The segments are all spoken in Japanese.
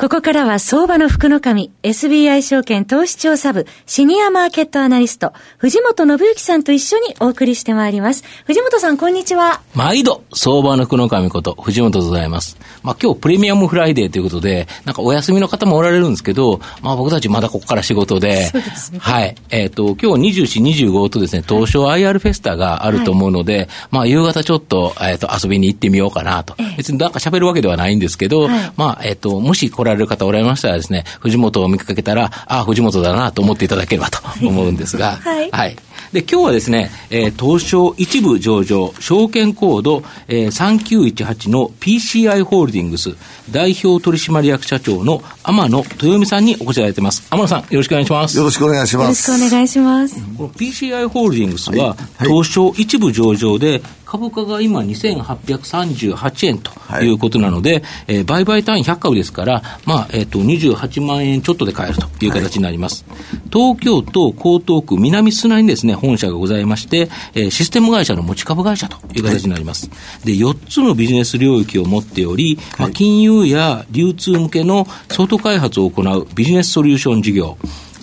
ここからは相場の福の神、SBI 証券投資調査部、シニアマーケットアナリスト、藤本信之さんと一緒にお送りしてまいります。藤本さん、こんにちは。毎度、相場の福の神こと、藤本でございます。まあ今日プレミアムフライデーということで、なんかお休みの方もおられるんですけど、まあ僕たちまだここから仕事で、そうですね。はい。えっ、ー、と、今日24、25とですね、東証 IR フェスタがあると思うので、はい、まあ夕方ちょっと、えっ、ー、と、遊びに行ってみようかなと。別になんか喋るわけではないんですけど、はい、まあ、えっ、ー、と、もしこれられる方おられましたらですね、藤本を見かけたら、ああ、藤本だなと思っていただければと思うんですが、はい、はい。で、今日はですね、えー、東証一部上場、証券コード、えー、3918の PCI ホールディングス代表取締役社長の天野豊美さんにお越しいただいてます。天野さん、よろしくお願いします。よろしくお願いします。よろしくお願いします。この PCI ホールディングスは、はい、東証一部上場で、株価が今2838円ということなので、はい、えー、売買単位100株ですから、まあ、えっ、ー、と、28万円ちょっとで買えるという形になります。はい、東京都江東区南砂にですね、本社がございまして、えー、システム会社の持ち株会社という形になります。はい、で、4つのビジネス領域を持っており、まあ、金融や流通向けのソフト開発を行うビジネスソリューション事業、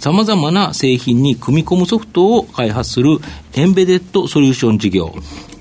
さまざまな製品に組み込むソフトを開発するエンベデッドソリューション事業、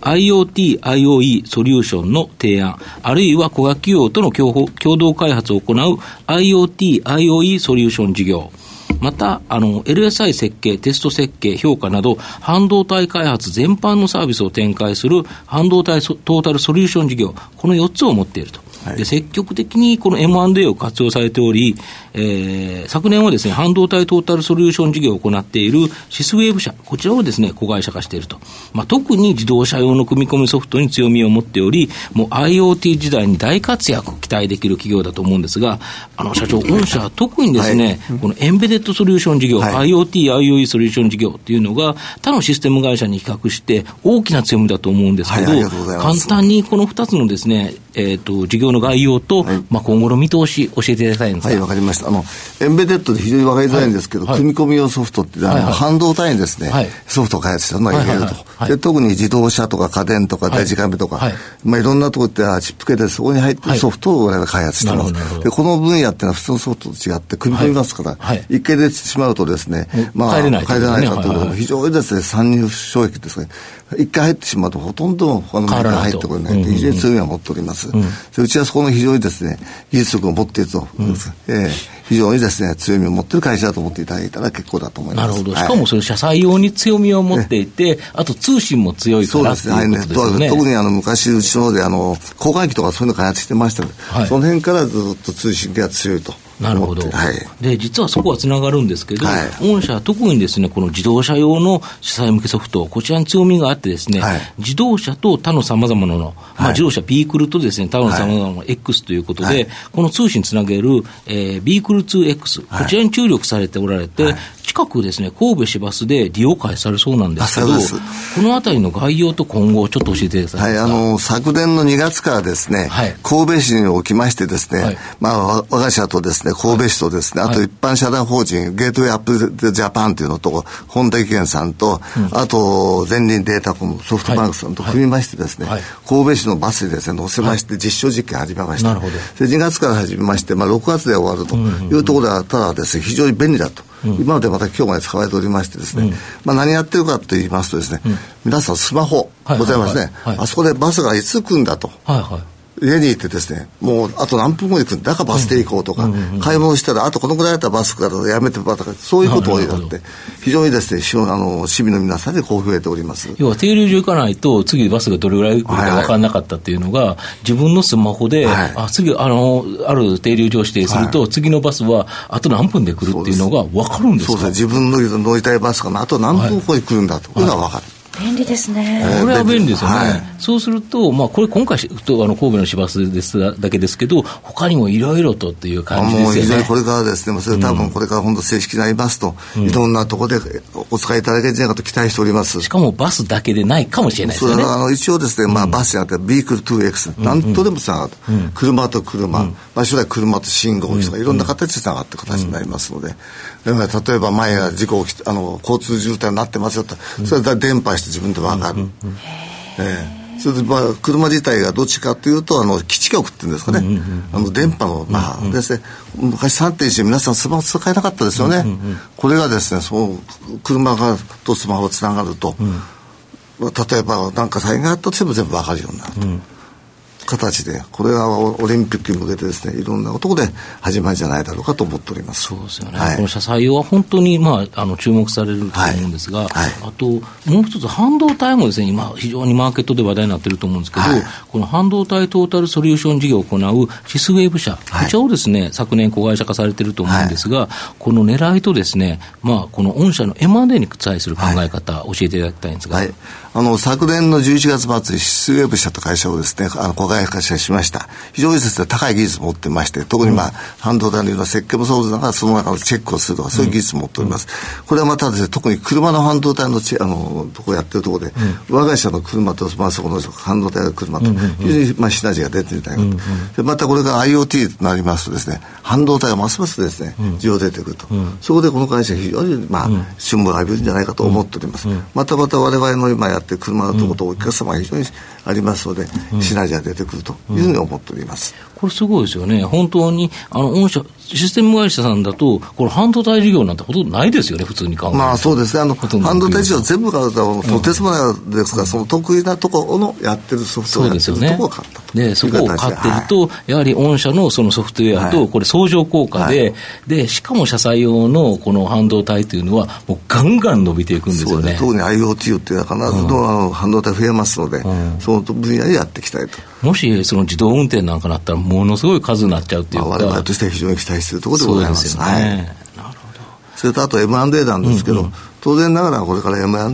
IoT、IOE ソリューションの提案、あるいは小学企業との共同開発を行う IoT、IOE ソリューション事業、また、あの、LSI 設計、テスト設計、評価など、半導体開発全般のサービスを展開する半導体トータルソリューション事業、この4つを持っていると。で積極的にこの M&A を活用されており、えー、昨年はですね、半導体トータルソリューション事業を行っているシスウェーブ社、こちらをですね、子会社化していると。まあ、特に自動車用の組み込みソフトに強みを持っており、もう IoT 時代に大活躍待できる企業だと思うんですが、あの、社長、御社は特にですね、はい、このエンベデッドソリューション事業、はい、IoT、IoE ソリューション事業っていうのが、他のシステム会社に比較して大きな強みだと思うんですけど、はい、簡単にこの2つのですね、えっ、ー、と、事業の概要と、はい、まあ今後の見通し、教えていただきたいんですはい、わかりました。あの、エンベデッドで非常にわかりづらいんですけど、はい、組み込み用ソフトって、はい、半導体にですね、ソフトを開発したのが入れると、で。特に自動車とか家電とか大事カメとか、まあいろんなところってチップ系でそこに入ってるソフトを我々が開発してます。で、この分野っていうのは普通のソフトと違って組み込みますから、一回出てしまうとですね、まあ、帰れない帰れないかということで、非常にですね、参入障壁ですね、一回入ってしまうとほとんど他のメーカー入ってこれない。非常に強みを持っております。うちはそこの非常にですね、技術力を持っていると、うん、えー、非常にですね、強みを持っている会社だと思っていただいたら結構だと思います。なるほど。しかもそれ、車載用に強みを持っていて、あと通信も強いからそうですね。はいね。特にあの昔、うちの方であの、交換機とかそういうの開発してましたので、はい、その辺からずっと通信が強いと。なるほど、はい、で実はそこはつながるんですけど、はい、御社は特にですねこの自動車用の車載向けソフト、こちらに強みがあってですね、はい、自動車と他のさまざまなの、まあ、自動車ビークルとですね他のさまざまな X ということで、この通信つなげる、えー、ビークル 2X、こちらに注力されておられて、近くですね、神戸市バスで利用開始されそうなんですけど、このあたりの概要と今後、ちょっと教えてください。はい、あの、昨年の2月からですね、はい、神戸市におきましてですね、はい、まあ、我が社とですね、神戸市とですね、あと一般社団法人、ゲートウェイアップジャパンというのと、本田技研さんと、うん、あと、前輪データコム、ソフトバンクさんと組みましてですね、神戸市のバスにですね、乗せまして、実証実験始めました。なるほど。で、2月から始めまして、まあ、6月で終わるというところでは、ただですね、非常に便利だと。今までまた今日まで使われておりましてですね、まあ、何やってるかと言いますとですね、皆さんスマホございますね、あそこでバスがいつ来るんだと。はいはい家に行ってですね、もうあと何分後に行くんだ？からバス停行こうとか、買い物したらあとこのぐらいだったらバスからやめてばとか、そういうことをやって、非常にですね、あの市民の皆さんでこう増えております。要は停留所行かないと、次バスがどれぐらい来るか分からなかったっていうのが、はいはい、自分のスマホで、はい、あ次あの、ある停留所を指定すると、はい、次のバスはあと何分で来るっていうのが分かるんですか？そうですね、自分の乗りたいバスがあと何分後に来るんだと。いうのは分かる。便利ですね。これは便利ですよね。はい、そうすると、まあ、これ今回とあの神戸の市バスですだけですけど、他にもいろいろとっていう感じですよね。もう非常にこれからですね、それ多分これから本当正式になりますと、うん、いろんなところでお使いいただけるんじゃないかと期待しております。しかもバスだけでないかもしれないですよね。あの一応ですね、まあ、バスじゃなくて、ビークル 2X、なんとでもつながる、車と車、まあ、将来車と信号機とか、いろんな形でつながっていく形になりますので、例えば前が事故起きあの交通渋滞になってますよと、それで電波して自分で分かる。ええ。それでまあ車自体がどっちかというとあの基地局っていうんですかね、あの電波のまあですね。昔3.1で皆さんスマホ使えなかったですよね、これがですねその車がとスマホつながると、例えば何か災害があったとしても全部分かるようになると。形で、これはオリンピックに向けてですね、いろんなところで始まりじゃないだろうかと思っております。そうですよね。はい、この車載用は本当に、まあ、あの、注目されると思うんですが、はい。はい、あと、もう一つ、半導体もですね、今、非常にマーケットで話題になっていると思うんですけど、この半導体トータルソリューション事業を行うシスウェーブ社、こちらをですね、昨年子会社化されていると思うんですが、この狙いとですね、まあ、この御社の M&A に対する考え方、教えていただきたいんですが。あの、昨年の11月末にシスウェーブ社と会社をですね、あの、子会社しました。。非常にですね、高い技術を持ってまして、特にまあ、半導体のような設計もそうですが、その中のチェックをするとか、そういう技術を持っております。これはまたですね、特に車の半導体のチあの、ところやってるところで、我が社の車と、まあ、そこの半導体の車と、非常にまあ、シナジーが出てみたいなと。で、またこれが IoT となりますとですね、半導体がますますですね、需要出てくると。そこでこの会社非常にまあ、春を浴びるんじゃないかと思っております。またまた我々の今やってる車のところとお客様が非常にありますので、シナジーが出てくるというふうに思っております。これすごいですよね。本当に、あの、御社、システム会社さんだと、これ半導体事業なんてほとんどないですよね、普通に考えて。まあそうですね。あの、半導体事業全部がとてつもないですから、うん、その得意なところのやってるソフトウェアですよね。ところを買ったと。で、そこを買ってると、はい、やはり御社のそのソフトウェアと、これ相乗効果で、はい、で、しかも車載用のこの半導体というのは、もうガンガン伸びていくんですよね。特に IoT っていうのは必ずの、あの半導体増えますので、うん、その分野でやっていきたいと。もしその自動運転なんかなったら、ものすごい数になっちゃうっていうか、まあ、我々としては非常に期待しているところでございます。ですよね。はい、なるほど。それとあと M&A なんですけど、うんうん、当然ながらこれから M&A は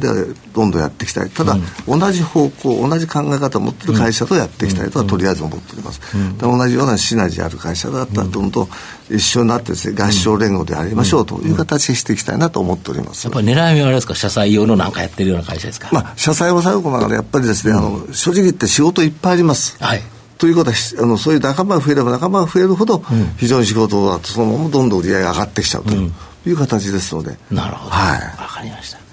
どんどんやっていきたい。ただ、うん、同じ方向、同じ考え方を持っている会社とやっていきたいとはとりあえず思っております。うん、同じようなシナジーある会社だったらどんどん一緒になってですね、合唱連合でやりましょうという形にしていきたいなと思っております。やっぱり狙いはあれですか、社債用のなんかやってるような会社ですか？まあ、社債は最後までやっぱりですね、あの、正直言って仕事いっぱいあります。はい。ということはあのそういう仲間が増えれば仲間が増えるほど、非常に仕事がそのままどんどん売り上げが上がってきちゃうという形ですので、なるほど、はい、分かりました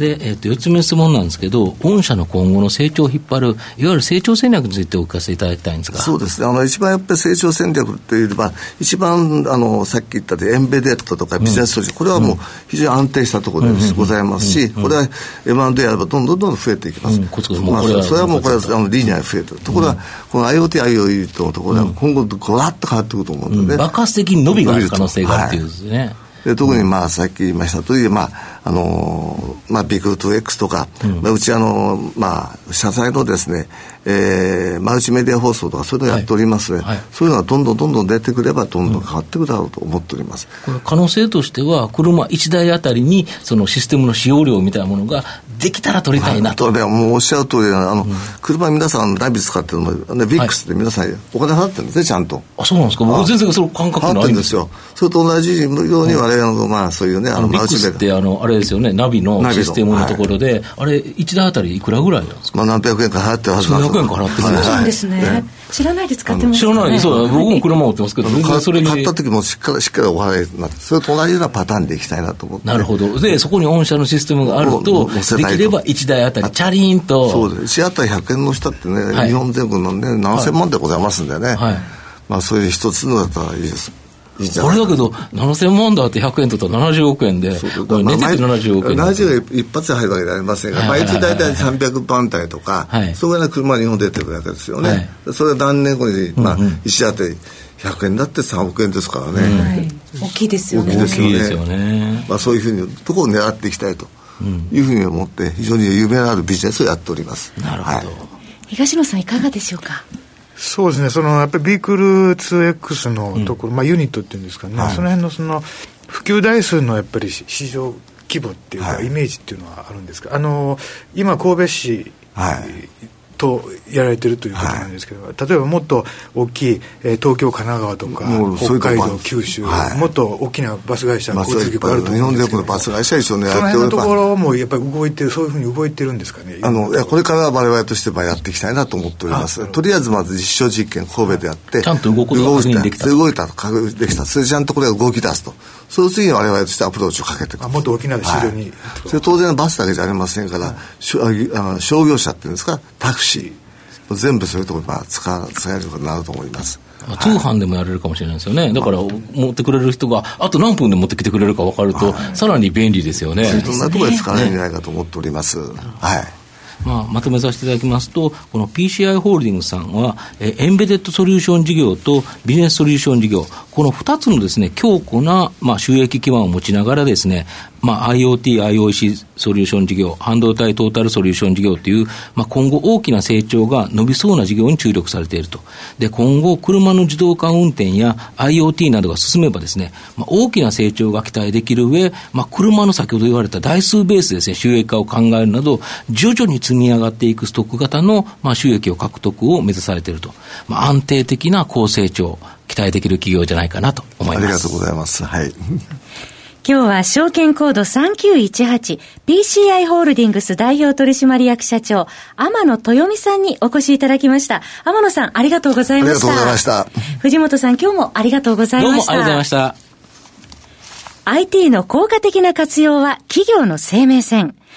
で、えー、と4つ目の質問なんですけど、御社の今後の成長を引っ張る、いわゆる成長戦略についてお聞かせいただきたいんですが。そうですね、あの一番やっぱり成長戦略というば、一番あのさっき言ったでエンベデッドとかビジネスソリューション、これはもう非常に安定したところでございますし、これは M&A やればどんどんどんどん増えていきます。まあ、それはもうこれはあのリニアに増えてる。ところが、この IoT、IoT のところでは今後、ごらっと変わってくると思うので、爆発的に伸びがある可能性があるというですね。で特にまあさっき言いましたとおり、まああのまあ、ビクル 2X とか、うん。まあ、うちあの、まあ、社債のですね、えー、マルチメディア放送とかそういうのをやっておりますので、はい。はい、そういうのがどんどんどんどん出てくればどんどん変わってくるだろうと思っております、うん、これ可能性としては車1台あたりにそのシステムの使用量みたいなものができたら取りたいな。と、はい、もうおっしゃる通りあの、うん、車皆さんナビ使ってるのも、ね、ビックスで皆さんお金払ってるんですねちゃんと。あそうなんですか？僕全然その感覚ないんですよ。それと同じように我々の、まあそういうねあのマル。チメディアってあのあれですよね。ナビのシステムのところで、あれ1台あたりいくらぐらいなんですか？まあ何百円か払ってるはずなんです何百円か払ってるそうですね。知らないで使ってます、知らない、そう僕も車持ってますけど、それ買った時もしっかりしっかりお払いになって、それと同じようなパターンでいきたいなと思って。なるほど。で、そこに御社のシステムがあると、できれば1台あたりチャリーンと。そうです。1あたり100円の下ってね、日本全国のね、何千万でございますんでね。はい。まあそういう一つのだったらいいです。これだけど、7000万だって100円取ったら70億円で、これ、寝てて70億円。70が一発で入るわけではありませんが、毎日大体300番台とか、そういうような車が日本出てるわけですよね。それは何年後に、まあ、石当て100円だって3億円ですからね。大きいですよね。大きいですよね。まあ、そういうふうに、ところを狙っていきたいというふうに思って、非常に夢のあるビジネスをやっております。なるほど。東野さん、いかがでしょうか？そうですね、そのやっぱりビークル 2X のところ、うん、まあ、ユニットっていうんですかね、はい、その辺のその普及台数のやっぱり市場規模っていうか、イメージっていうのはあるんですか？あの今神戸市、はいとやられてるということなんですけど、はい、例えばもっと大きい、えー、東京、神奈川とか、北海道、九州、はい、もっと大きなバス会社、交通局あると思うんですけど、日本全国のバス会社一緒にやってその辺のところもやっぱり動いてる、そういうふうに動いてるんですかね。あのいやこれから我々としてはやっていきたいなと思っております。とりあえずまず実証実験、神戸でやって、ちゃんと動くことが確認できた。動いた、確認できた。それちゃんとこれが動き出すと。その次に我々としてアプローチをかけていく。もっと大きな市場に、はい、それ当然バスだけじゃありませんから、はい、あの商業者っていうんですか、タクシー。全部そういうところに使使えることになると思います。通販でもやれるかもしれないですよね、だから持ってくれる人が、あと何分で持ってきてくれるか分かると、はい、さらに便利ですよね。そんなところで使われるんじゃないかと思っております。はいまあ、まとめさせていただきますと、この PCI ホールディングスさんは、えエンベデッドソリューション事業とビジネスソリューション事業、この2つのですね、強固な、まあ、収益基盤を持ちながらですね、まあ、IoT、IOC ソリューション事業、半導体トータルソリューション事業という、まあ、今後大きな成長が伸びそうな事業に注力されていると。で、今後、車の自動化運転や IoT などが進めばですね、まあ、大きな成長が期待できる上、まあ、車の先ほど言われた台数ベースですね、収益化を考えるなど、徐々に積み上がっていくストック型の、まあ、収益を獲得を目指されていると。まあ、安定的な高成長、期待できる企業じゃないかなと思います。ありがとうございます。はい。今日は証券コード 3918PCI ホールディングス代表取締役社長天野豊美さんにお越しいただきました。天野さんありがとうございました。ありがとうございました。藤本さん今日もありがとうございました。どうもありがとうございました。IT の効果的な活用は企業の生命線。